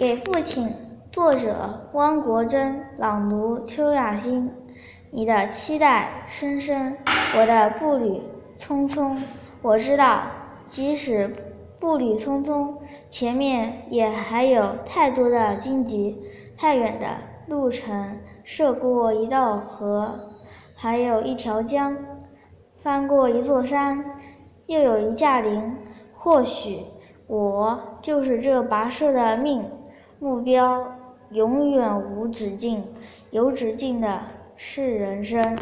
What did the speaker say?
给父亲，作者汪国真，朗读邱雅欣。你的期待深深，我的步履匆匆。我知道，即使步履匆匆，前面也还有太多的荆棘，太远的路程，涉过一道河，还有一条江，翻过一座山，又有一架林。或许，我就是这跋涉的命。目标永远无止境，有止境的是人生。